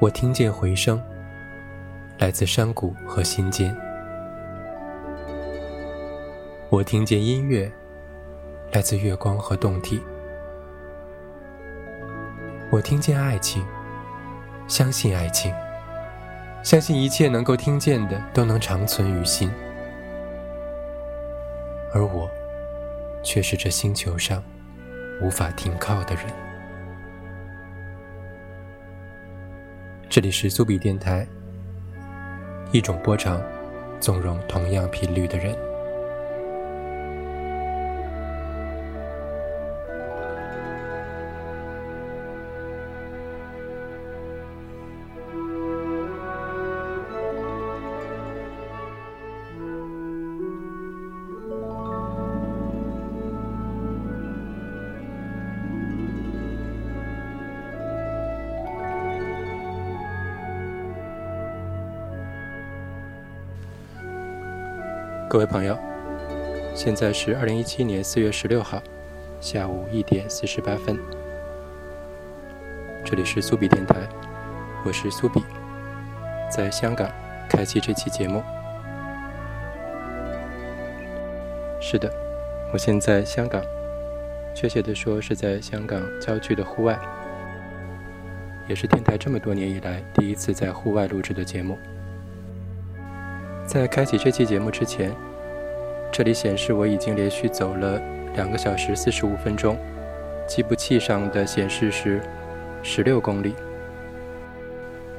我听见回声，来自山谷和心间；我听见音乐，来自月光和洞体；我听见爱情，相信爱情，相信一切能够听见的都能长存于心。而我，却是这星球上无法停靠的人。这里是苏比电台，一种波长，纵容同样频率的人。各位朋友，现在是二零一七年四月十六号下午一点四十八分，这里是苏比电台，我是苏比，在香港开启这期节目。是的，我现在香港，确切的说是在香港郊区的户外，也是电台这么多年以来第一次在户外录制的节目。在开启这期节目之前，这里显示我已经连续走了两个小时四十五分钟，计步器上的显示是十六公里。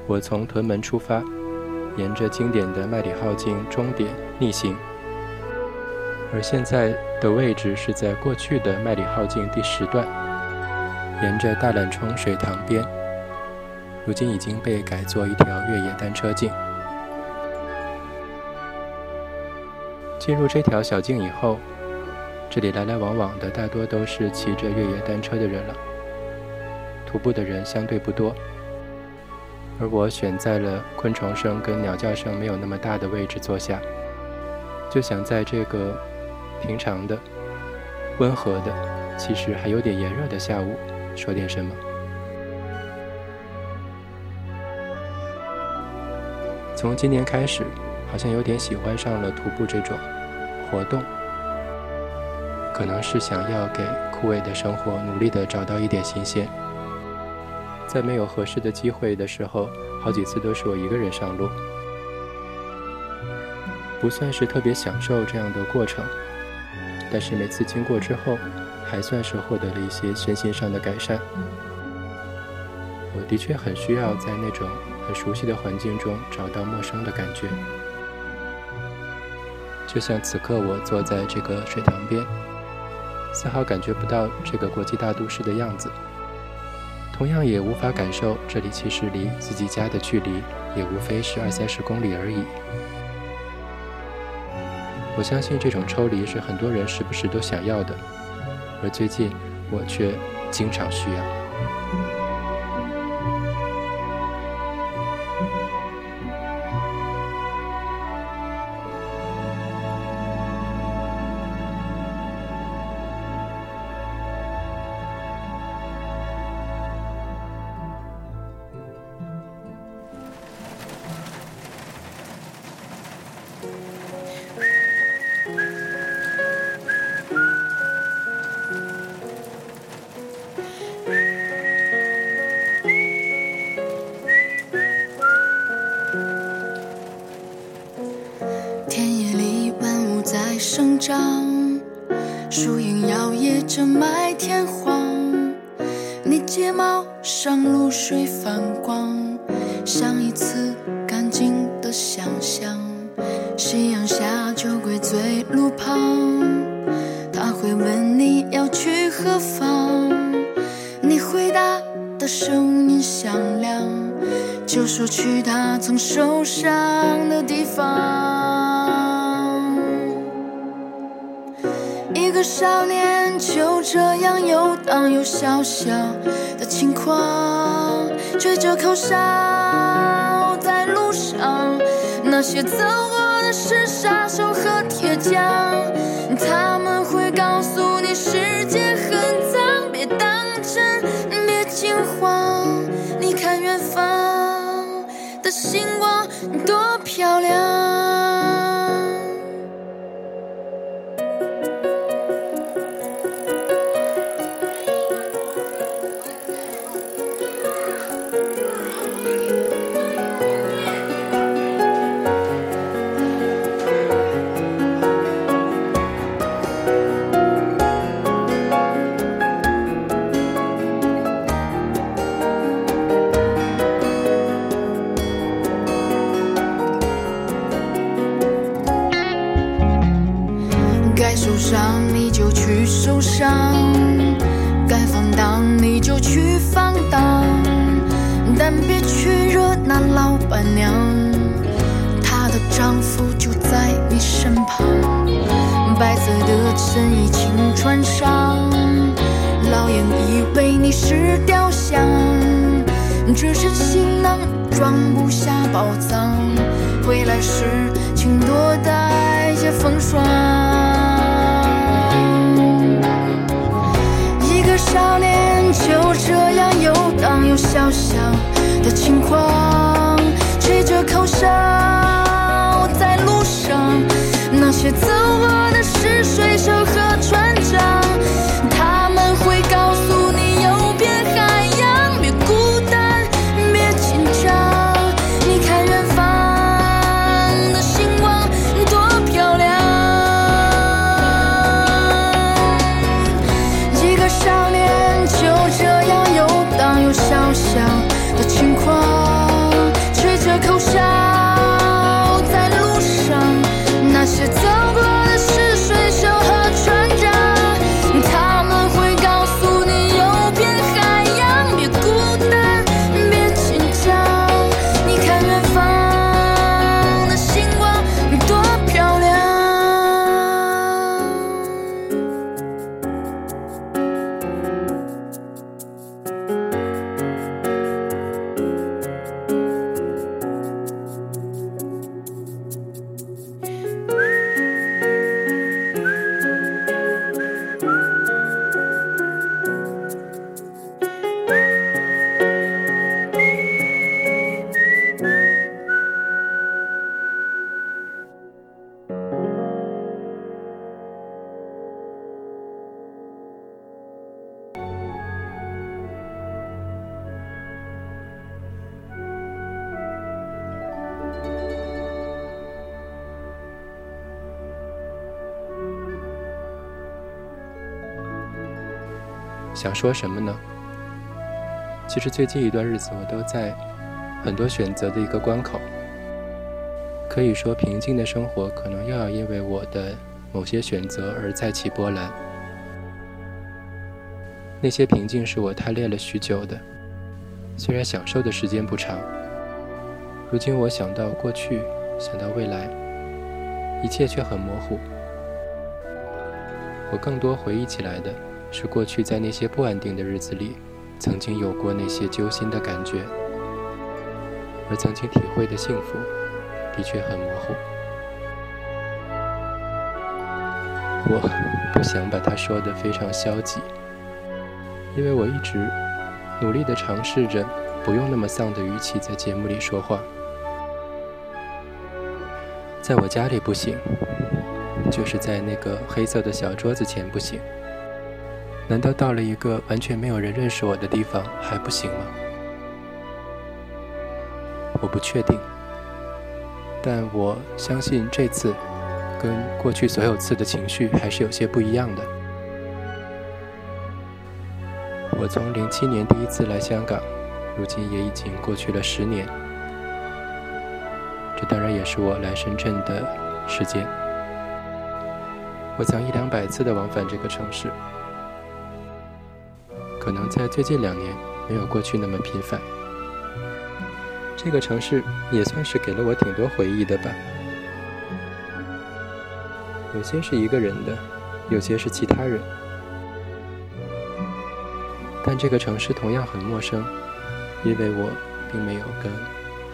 我从屯门出发，沿着经典的麦理浩径终点逆行，而现在的位置是在过去的麦理浩径第十段，沿着大榄冲水塘边，如今已经被改作一条越野单车径。进入这条小径以后，这里来来往往的大多都是骑着越野单车的人了，徒步的人相对不多。而我选在了昆虫声跟鸟叫声没有那么大的位置坐下，就想在这个平常的、温和的、其实还有点炎热的下午说点什么。从今年开始。好像有点喜欢上了徒步这种活动，可能是想要给枯萎的生活努力的找到一点新鲜。在没有合适的机会的时候，好几次都是我一个人上路，不算是特别享受这样的过程，但是每次经过之后，还算是获得了一些身心上的改善。我的确很需要在那种很熟悉的环境中找到陌生的感觉。就像此刻我坐在这个水塘边，丝毫感觉不到这个国际大都市的样子，同样也无法感受这里其实离自己家的距离也无非是二三十公里而已。我相信这种抽离是很多人时不时都想要的，而最近我却经常需要。少在路上，那些走过的是杀手和铁匠，他们会告诉你世界很脏，别当真，别惊慌，你看远方。的星光多漂亮。身衣轻穿上，老眼以为你是雕像，只是行囊装不下宝藏，回来时请多带些风霜。一个少年就这样游荡，有小小的轻狂，吹着口哨在路上。那些走过的水手说什么呢？其实最近一段日子，我都在很多选择的一个关口。可以说，平静的生活可能又要因为我的某些选择而再起波澜。那些平静是我贪恋了许久的，虽然享受的时间不长。如今我想到过去，想到未来，一切却很模糊。我更多回忆起来的是过去在那些不安定的日子里，曾经有过那些揪心的感觉，而曾经体会的幸福，的确很模糊。我不想把它说得非常消极，因为我一直努力地尝试着不用那么丧的语气在节目里说话。在我家里不行，就是在那个黑色的小桌子前不行。难道到了一个完全没有人认识我的地方还不行吗？我不确定，但我相信这次跟过去所有次的情绪还是有些不一样的。我从零七年第一次来香港，如今也已经过去了十年。这当然也是我来深圳的时间。我曾一两百次的往返这个城市，可能在最近两年没有过去那么频繁。这个城市也算是给了我挺多回忆的吧，有些是一个人的，有些是其他人，但这个城市同样很陌生，因为我并没有跟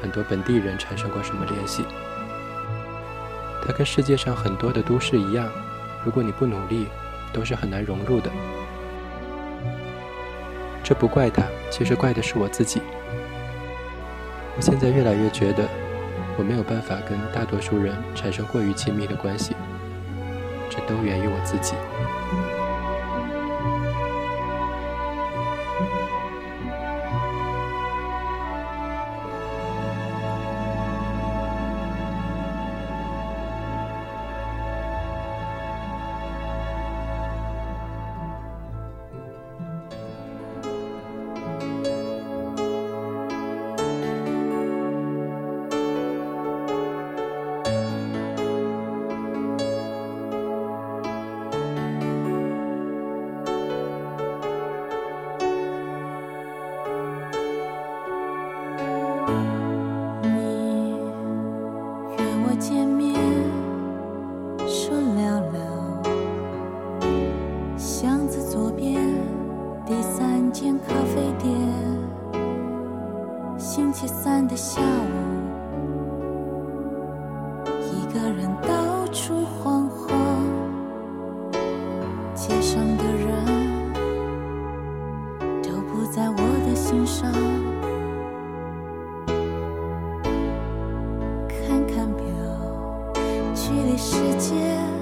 很多本地人产生过什么联系。它跟世界上很多的都市一样，如果你不努力，都是很难融入的。这不怪他，其实怪的是我自己。我现在越来越觉得，我没有办法跟大多数人产生过于亲密的关系，这都源于我自己。对世界。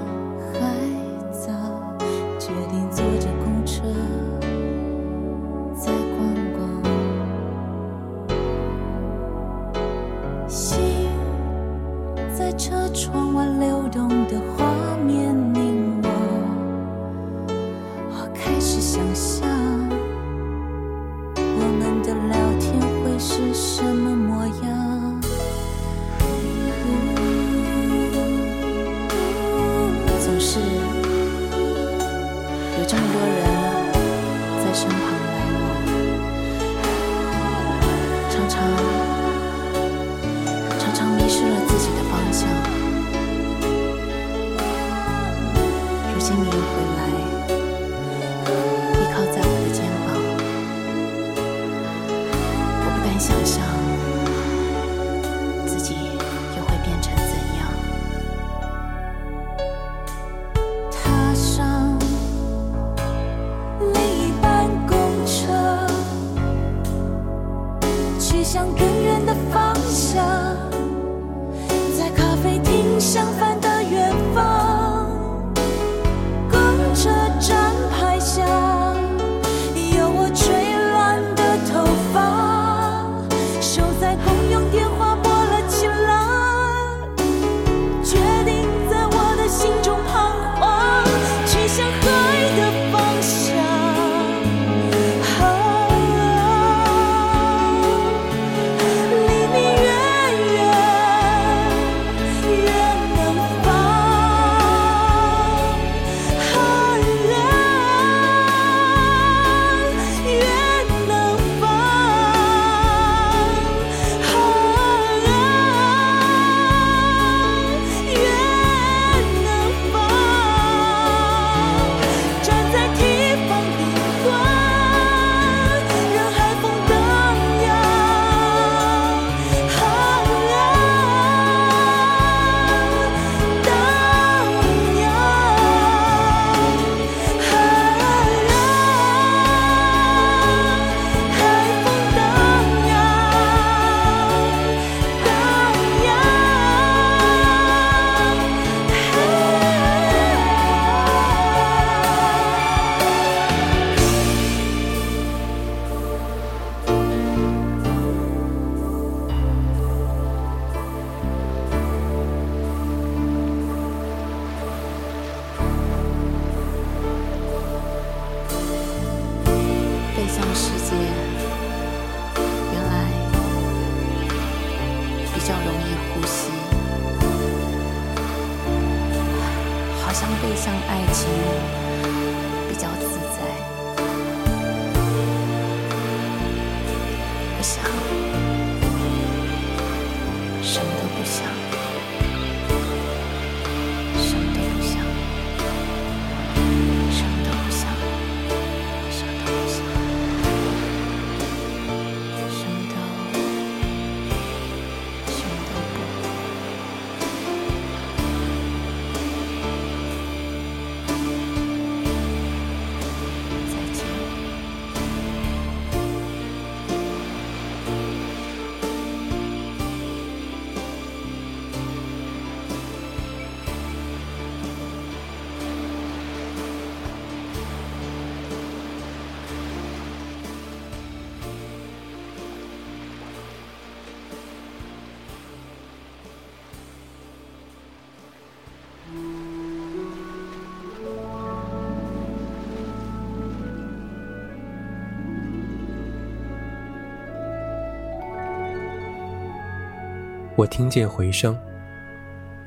我听见回声，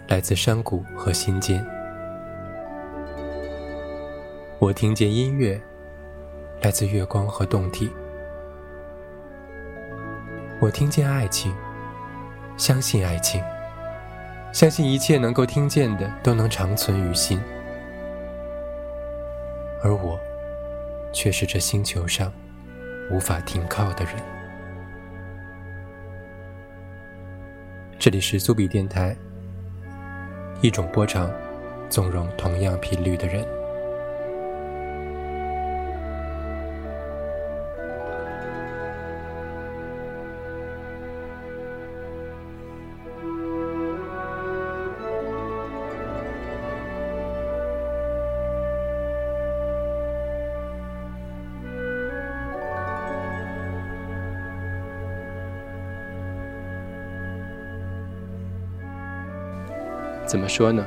来自山谷和心间；我听见音乐，来自月光和洞体；我听见爱情，相信爱情，相信一切能够听见的都能长存于心。而我，却是这星球上无法停靠的人。这里是苏比电台，一种波长，纵容同样频率的人。怎么说呢？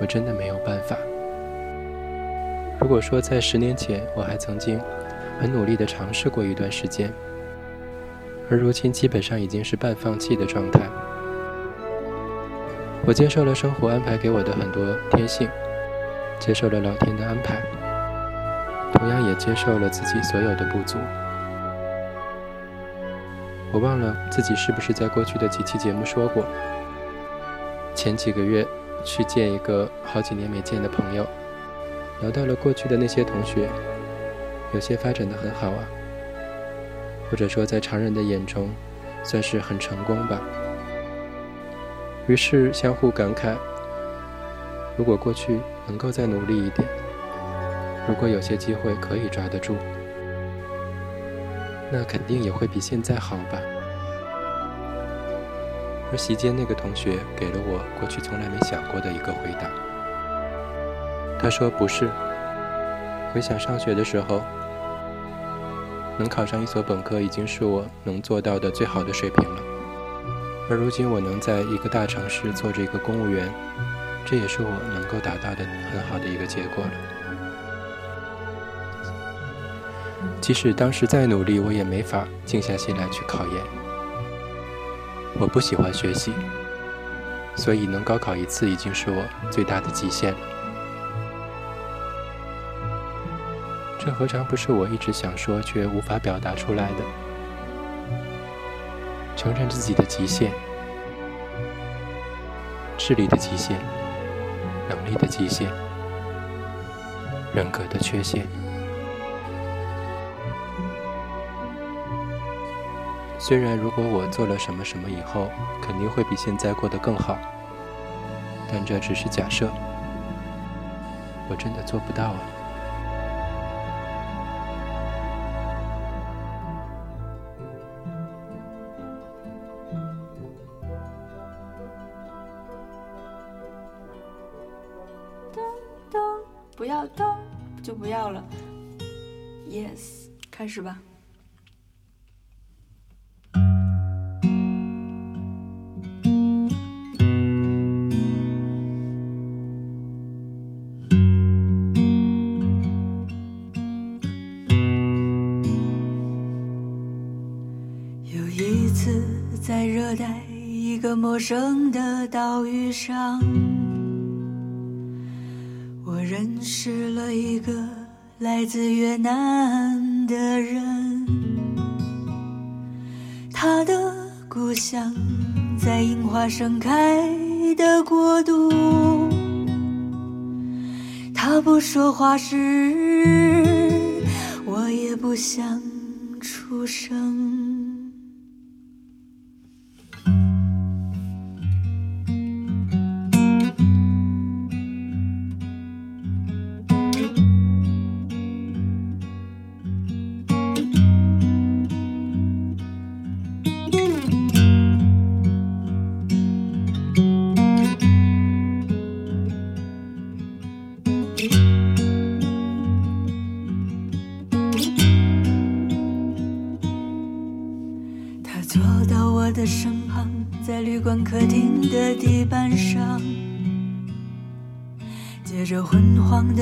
我真的没有办法。如果说在十年前，我还曾经很努力地尝试过一段时间，而如今基本上已经是半放弃的状态。我接受了生活安排给我的很多天性，接受了老天的安排，同样也接受了自己所有的不足。我忘了自己是不是在过去的几期节目说过。前几个月去见一个好几年没见的朋友，聊到了过去的那些同学，有些发展的很好啊，或者说在常人的眼中算是很成功吧。于是相互感慨：如果过去能够再努力一点，如果有些机会可以抓得住，那肯定也会比现在好吧。而席间那个同学给了我过去从来没想过的一个回答。他说：“不是，回想上学的时候，能考上一所本科已经是我能做到的最好的水平了。而如今我能在一个大城市做着一个公务员，这也是我能够达到的很好的一个结果了。即使当时再努力，我也没法静下心来去考研。”我不喜欢学习，所以能高考一次已经是我最大的极限了。这何尝不是我一直想说却无法表达出来的？承认自己的极限，智力的极限，能力的极限，人格的缺陷。虽然如果我做了什么什么以后，肯定会比现在过得更好，但这只是假设，我真的做不到啊。咚咚，不要咚，就不要了。Yes，开始吧。陌生的岛屿上，我认识了一个来自越南的人。他的故乡在樱花盛开的国度。他不说话时，我也不想出声。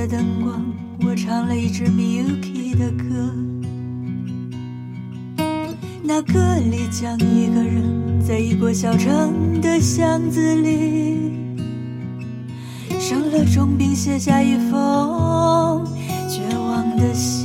灯光，我唱了一支 Miyuki 的歌。那歌里讲一个人在一过小城的巷子里，生了重病，写下一封绝望的信。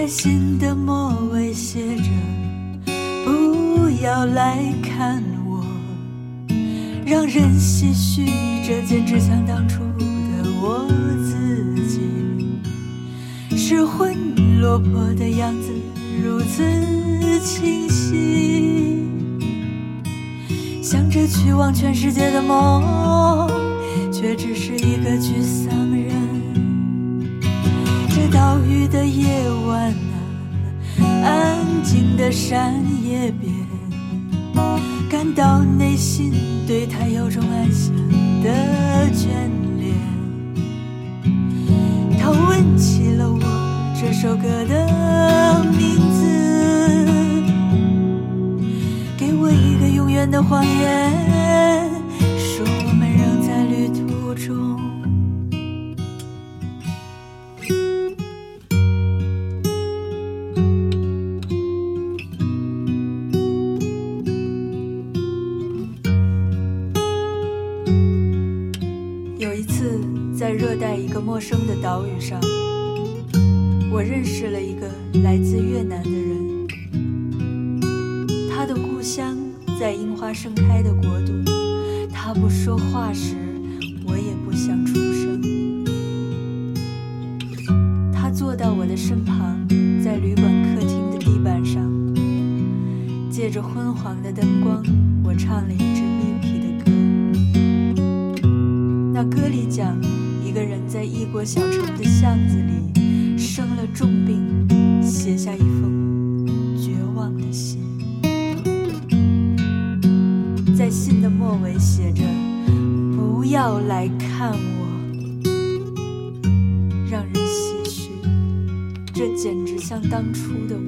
在信的末尾写着：“不要来看我，让人唏嘘。这简直像当初的我自己，失魂落魄的样子如此清晰，想着去往全世界的梦，却只是一个沮丧。”岛屿的夜晚啊，安静的山野边，感到内心对他有种安详的眷恋。他问起了我这首歌的名字，给我一个永远的谎言，生的岛屿上，我小城的巷子里生了重病，写下一封绝望的信。在信的末尾写着：“不要来看我，让人唏嘘。”这简直像当初的我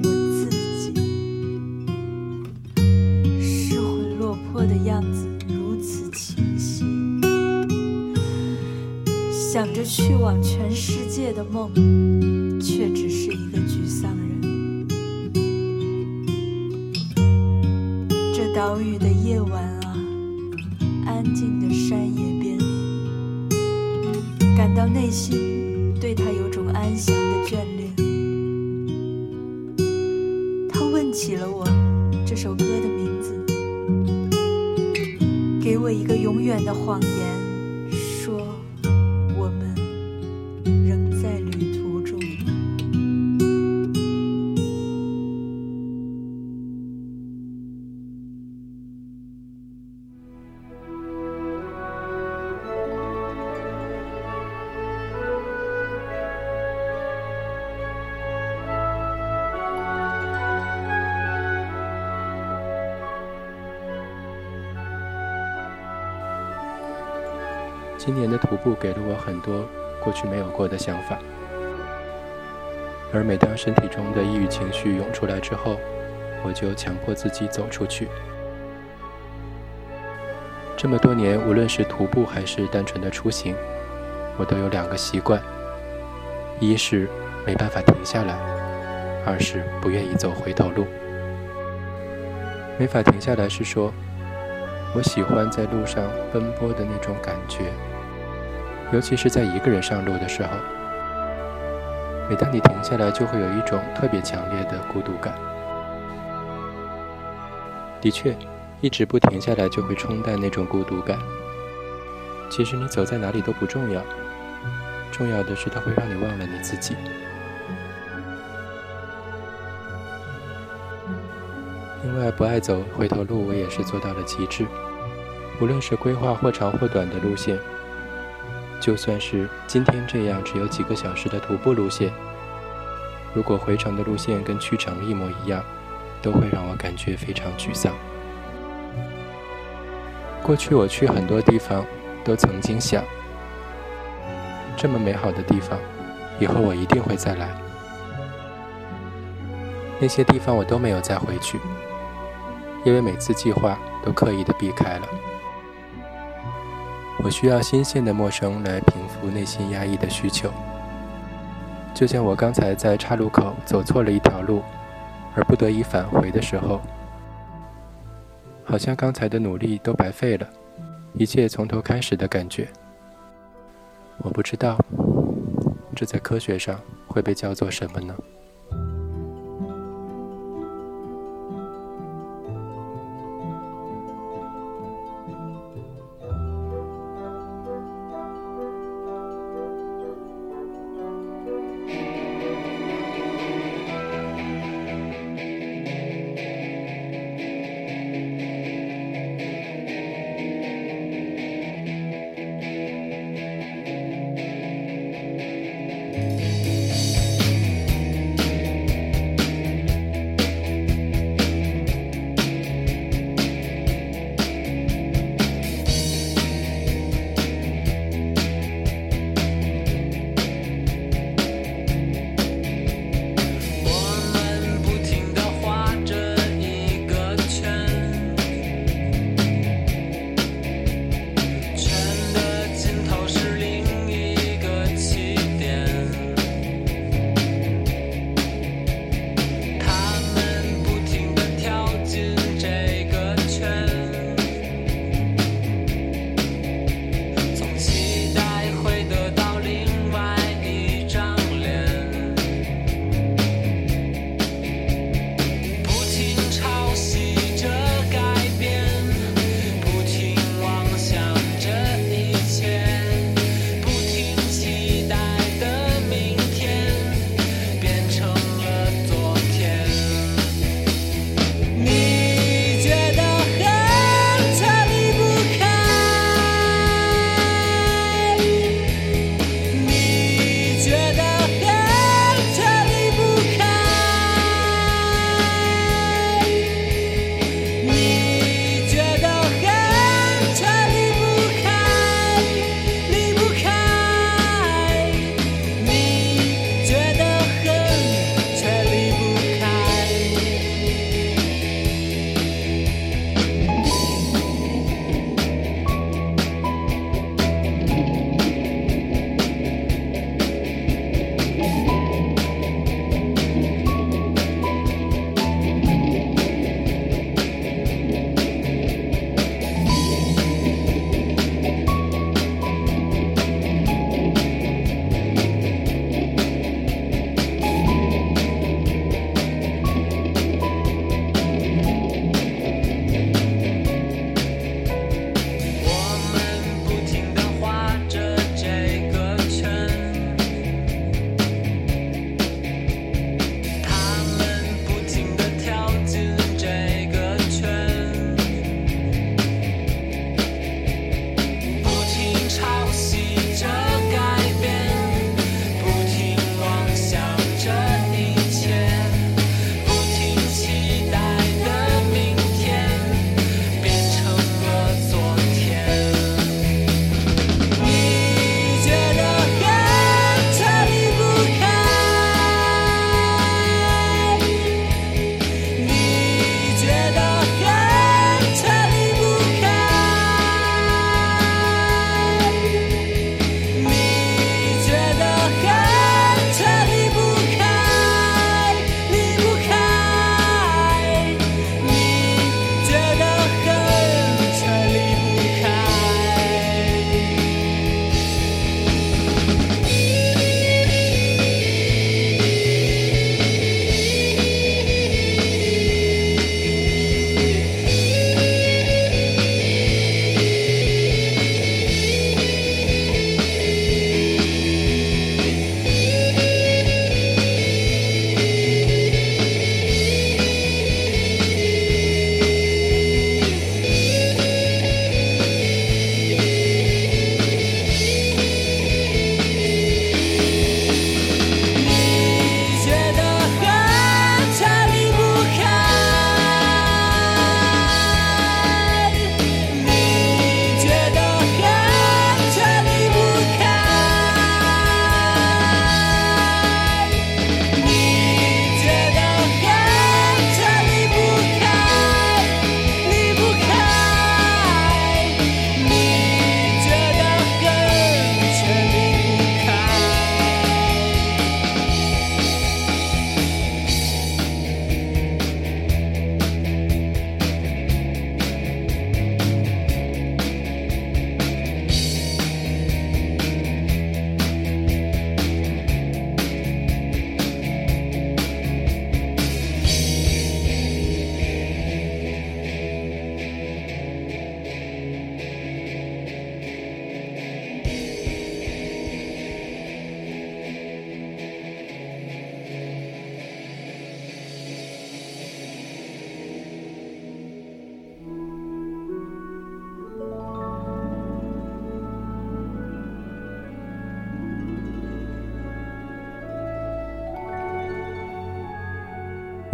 今年的徒步给了我很多过去没有过的想法，而每当身体中的抑郁情绪涌出来之后，我就强迫自己走出去。这么多年，无论是徒步还是单纯的出行，我都有两个习惯：一是没办法停下来，二是不愿意走回头路。没法停下来是说，我喜欢在路上奔波的那种感觉。尤其是在一个人上路的时候，每当你停下来，就会有一种特别强烈的孤独感。的确，一直不停下来就会冲淡那种孤独感。其实你走在哪里都不重要，重要的是它会让你忘了你自己。另外，不爱走回头路，我也是做到了极致。无论是规划或长或短的路线。就算是今天这样只有几个小时的徒步路线，如果回程的路线跟去程一模一样，都会让我感觉非常沮丧。过去我去很多地方，都曾经想，这么美好的地方，以后我一定会再来。那些地方我都没有再回去，因为每次计划都刻意的避开了。我需要新鲜的陌生来平复内心压抑的需求。就像我刚才在岔路口走错了一条路，而不得已返回的时候，好像刚才的努力都白费了，一切从头开始的感觉。我不知道，这在科学上会被叫做什么呢？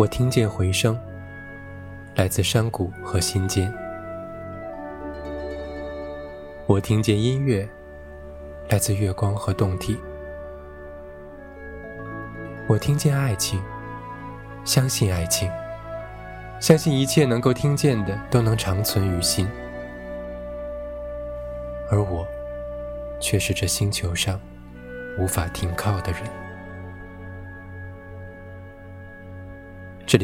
听见回声，来自山谷和心间；我听见音乐，来自月光和洞体；我听见爱情，相信爱情，相信一切能够听见的都能长存于心。而我，却是这星球上无法停靠的人。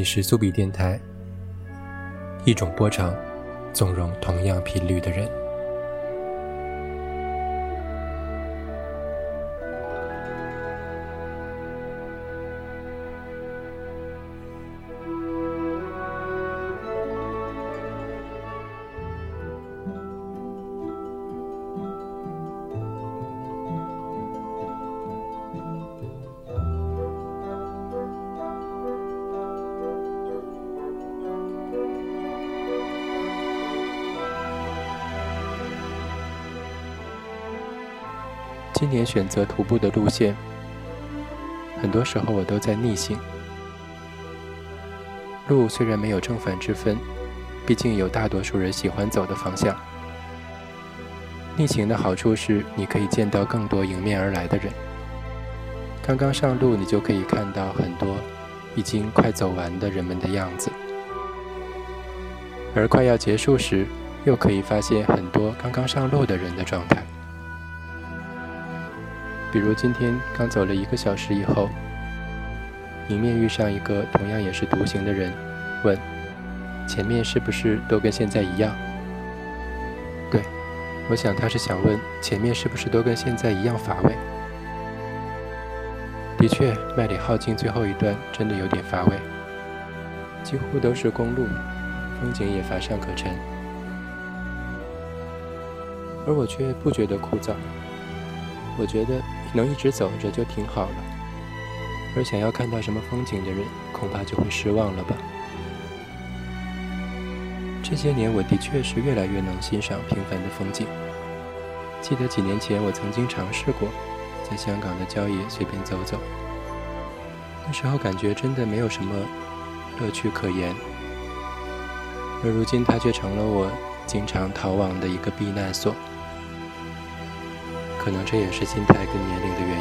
是苏比电台，一种波长，纵容同样频率的人。今年选择徒步的路线，很多时候我都在逆行。路虽然没有正反之分，毕竟有大多数人喜欢走的方向。逆行的好处是，你可以见到更多迎面而来的人。刚刚上路，你就可以看到很多已经快走完的人们的样子；而快要结束时，又可以发现很多刚刚上路的人的状态。比如今天刚走了一个小时以后，迎面遇上一个同样也是独行的人，问：“前面是不是都跟现在一样？”对，我想他是想问前面是不是都跟现在一样乏味。的确，麦里浩径最后一段真的有点乏味，几乎都是公路，风景也乏善可陈，而我却不觉得枯燥，我觉得。能一直走着就挺好了，而想要看到什么风景的人，恐怕就会失望了吧。这些年，我的确是越来越能欣赏平凡的风景。记得几年前，我曾经尝试过在香港的郊野随便走走，那时候感觉真的没有什么乐趣可言，而如今，它却成了我经常逃亡的一个避难所。可能这也是心态跟年龄的原因。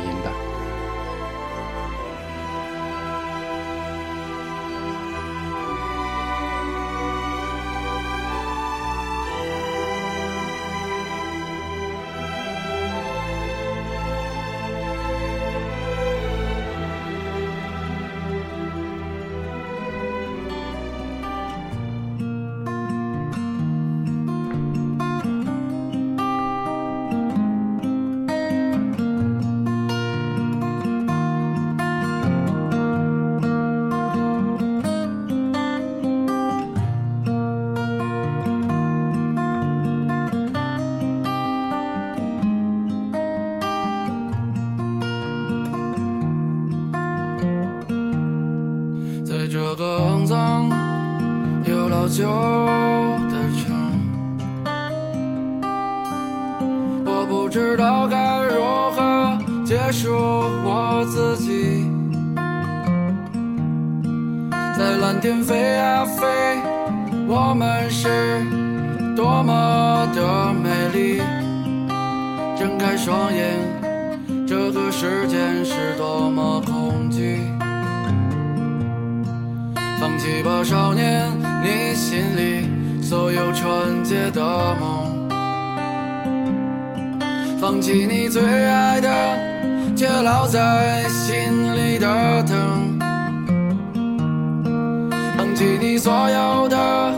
放弃你所有的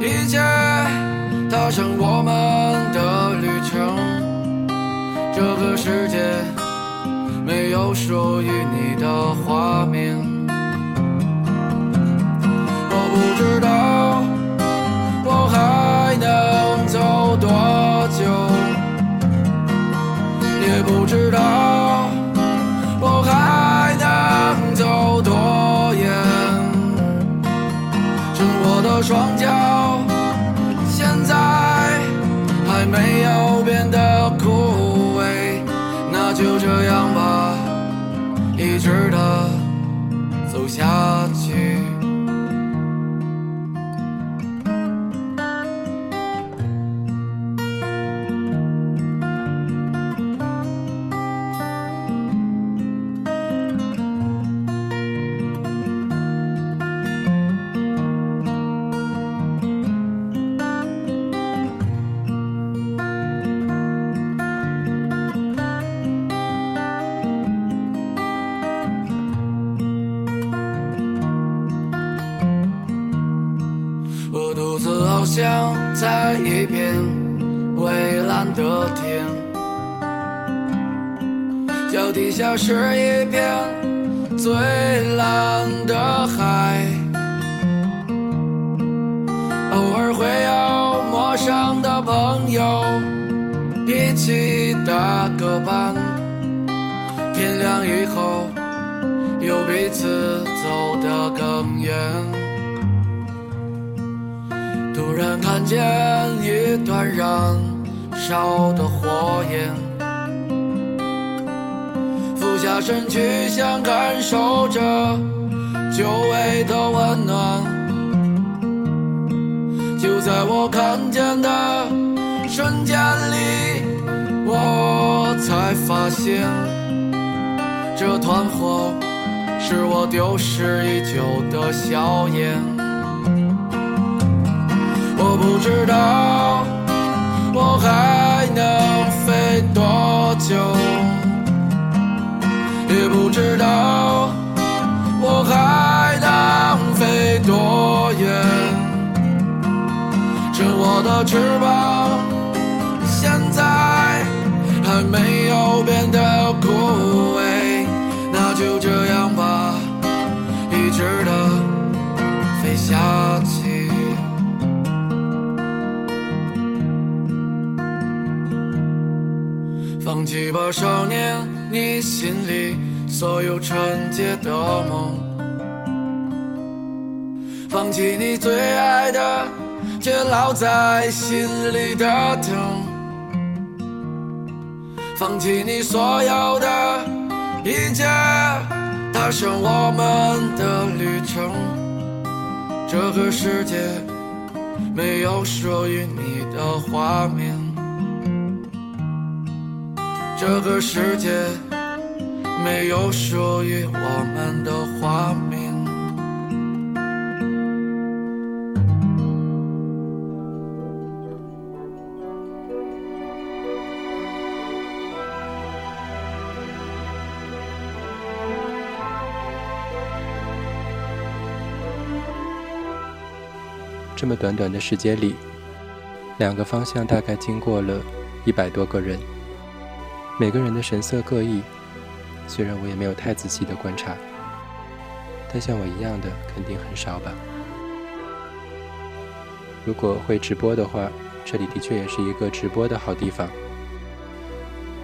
一切，踏上我们的旅程。这个世界没有属于你的画面。我不知道是一片最蓝的海。偶尔会有陌生的朋友一起打个伴，天亮以后又彼此走得更远。突然看见一团燃烧的火焰，下身去想感受着久违的温暖。就在我看见的瞬间里，我才发现这团火是我丢失已久的硝烟。我不知道我还能飞多久，也不知道我还能飞多远。趁我的翅膀现在还没有变得枯萎，那就这样吧，一直的飞下去。放弃吧，少年，你心里所有纯洁的梦。放弃你最爱的，却烙在心里的疼。放弃你所有的一切，踏上我们的旅程。这个世界没有属于你的画面。这个世界没有属于我们的画面。这么短短的时间里，两个方向大概经过了一百多个人。每个人的神色各异，虽然我也没有太仔细的观察，但像我一样的肯定很少吧。如果会直播的话，这里的确也是一个直播的好地方。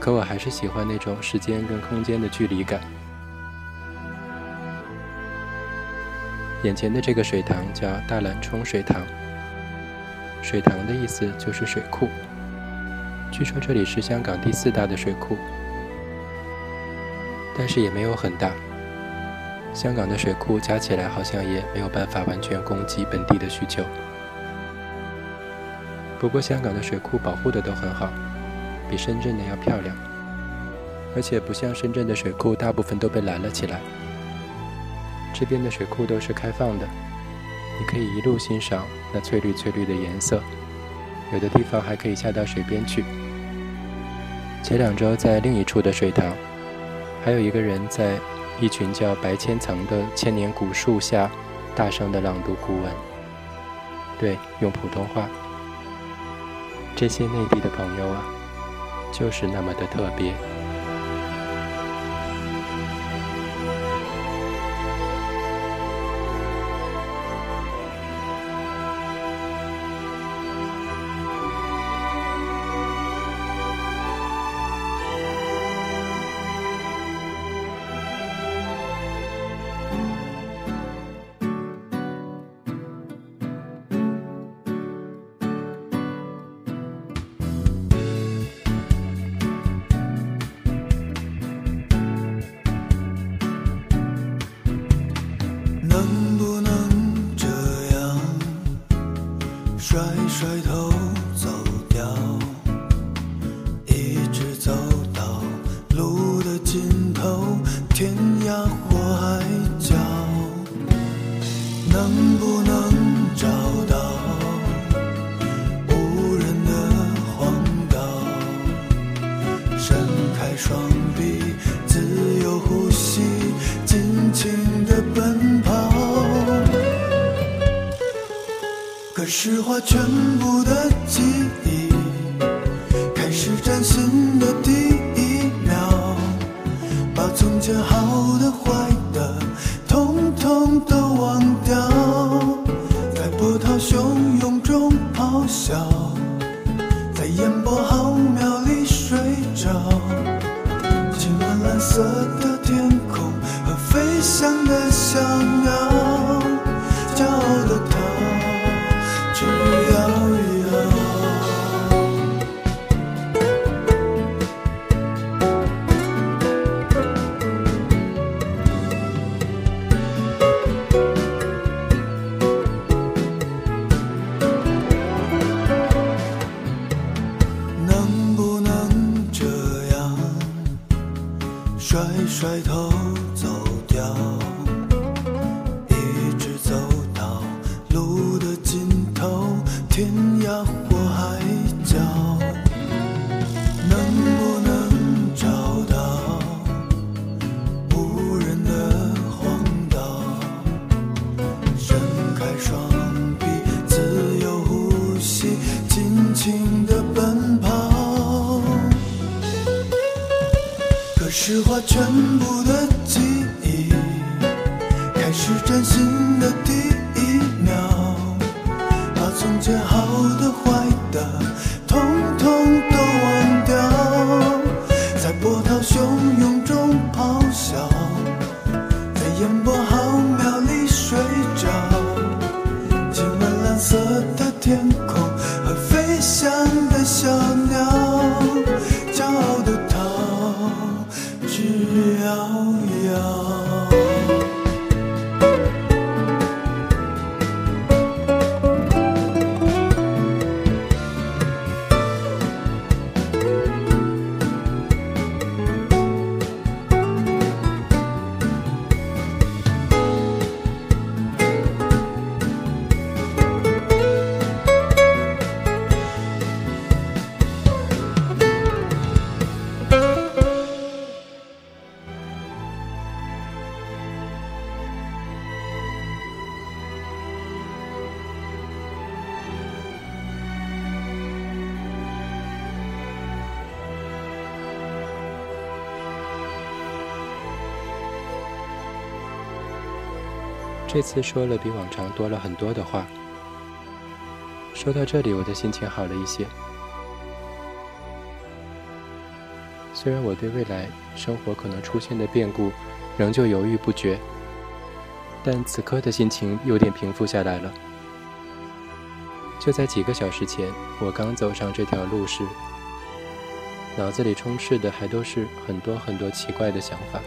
可我还是喜欢那种时间跟空间的距离感。眼前的这个水塘叫大榄冲水塘，水塘的意思就是水库。据说这里是香港第四大的水库，但是也没有很大。香港的水库加起来好像也没有办法完全供给本地的需求。不过香港的水库保护的都很好，比深圳的要漂亮，而且不像深圳的水库大部分都被拦了起来。这边的水库都是开放的，你可以一路欣赏那翠绿翠绿的颜色。有的地方还可以下到水边去。前两周在另一处的水塘，还有一个人在一群叫白千层的千年古树下，大声地朗读古文。对，用普通话。这些内地的朋友啊，就是那么的特别。全这次说了比往常多了很多的话。说到这里，我的心情好了一些。虽然我对未来生活可能出现的变故仍旧犹豫不决，但此刻的心情有点平复下来了。就在几个小时前，我刚走上这条路时，脑子里充斥的还都是很多很多奇怪的想法。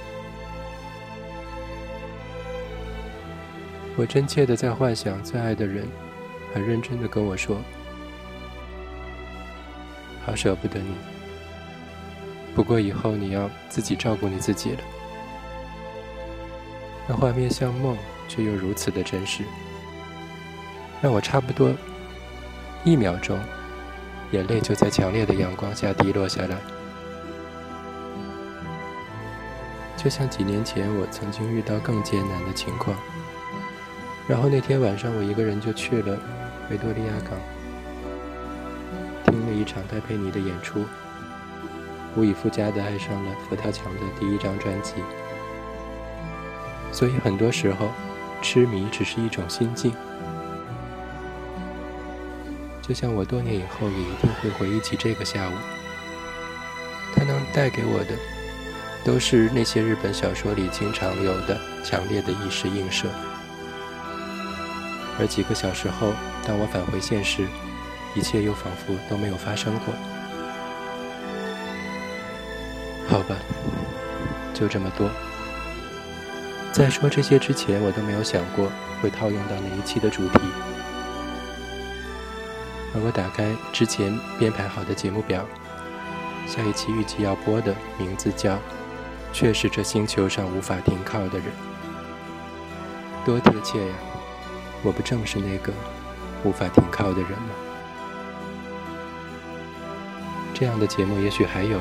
我真切的在幻想最爱的人，很认真的跟我说：“好舍不得你，不过以后你要自己照顾你自己了。”那画面像梦，却又如此的真实，让我差不多一秒钟，眼泪就在强烈的阳光下滴落下来，就像几年前我曾经遇到更艰难的情况。然后那天晚上，我一个人就去了维多利亚港，听了一场戴佩妮的演出，无以复加的爱上了佛跳墙的第一张专辑。所以很多时候，痴迷只是一种心境。就像我多年以后也一定会回忆起这个下午，它能带给我的，都是那些日本小说里经常有的强烈的意识映射。而几个小时后，当我返回现实，一切又仿佛都没有发生过。好吧，就这么多。在说这些之前，我都没有想过会套用到哪一期的主题。而我打开之前编排好的节目表，下一期预计要播的名字叫《却是这星球上无法停靠的人》，多贴切呀！我不正是那个无法停靠的人吗？这样的节目也许还有，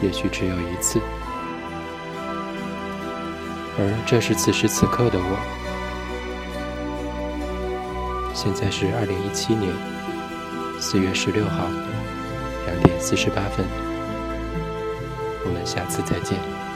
也许只有一次。而这是此时此刻的我，现在是二零一七年四月十六号两点四十八分。我们下次再见。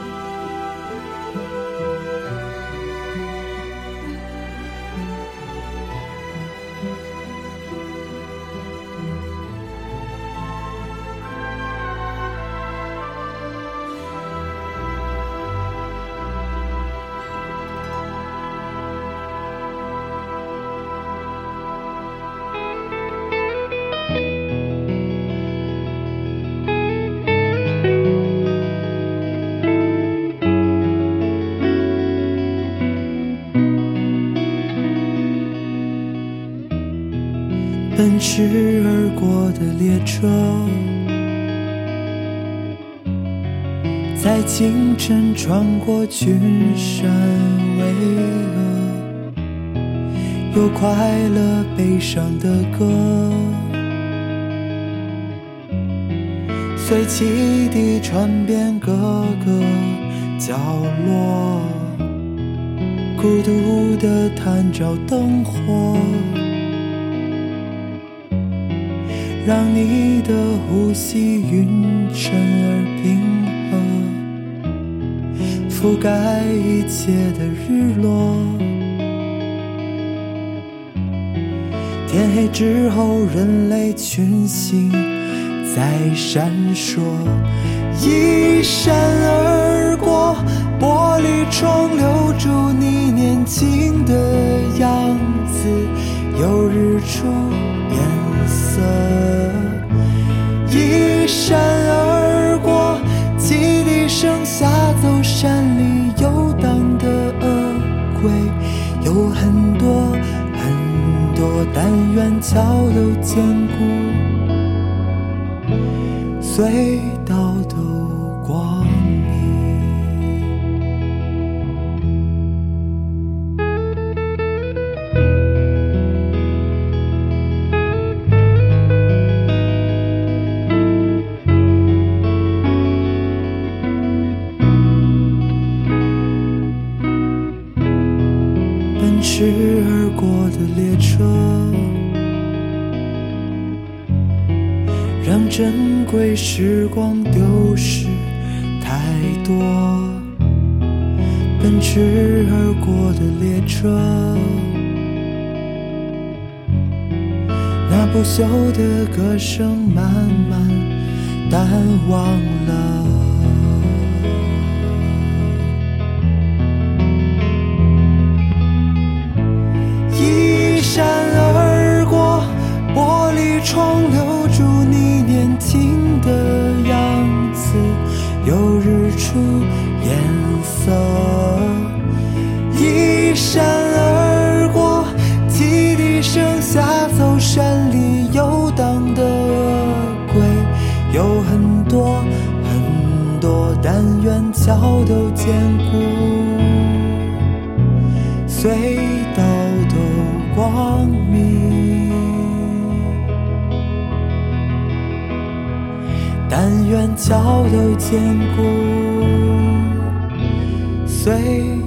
驰而过的列车，在清晨穿过群山巍峨，有快乐悲伤的歌，随汽笛传遍各个角落，孤独地探照灯火。让你的呼吸匀称而平和，覆盖一切的日落。天黑之后，人类群星在闪烁，一闪而过，玻璃窗留住你年轻的样子，有日出。一闪而过，汽笛声吓走山里游荡的恶鬼，有很多很多，但愿桥都坚固，隧时光丢失太多。奔驰而过的列车，那不朽的歌声慢慢淡忘了。一闪而过，玻璃窗流桥都坚固。隧道都光明，但愿桥都坚固，隧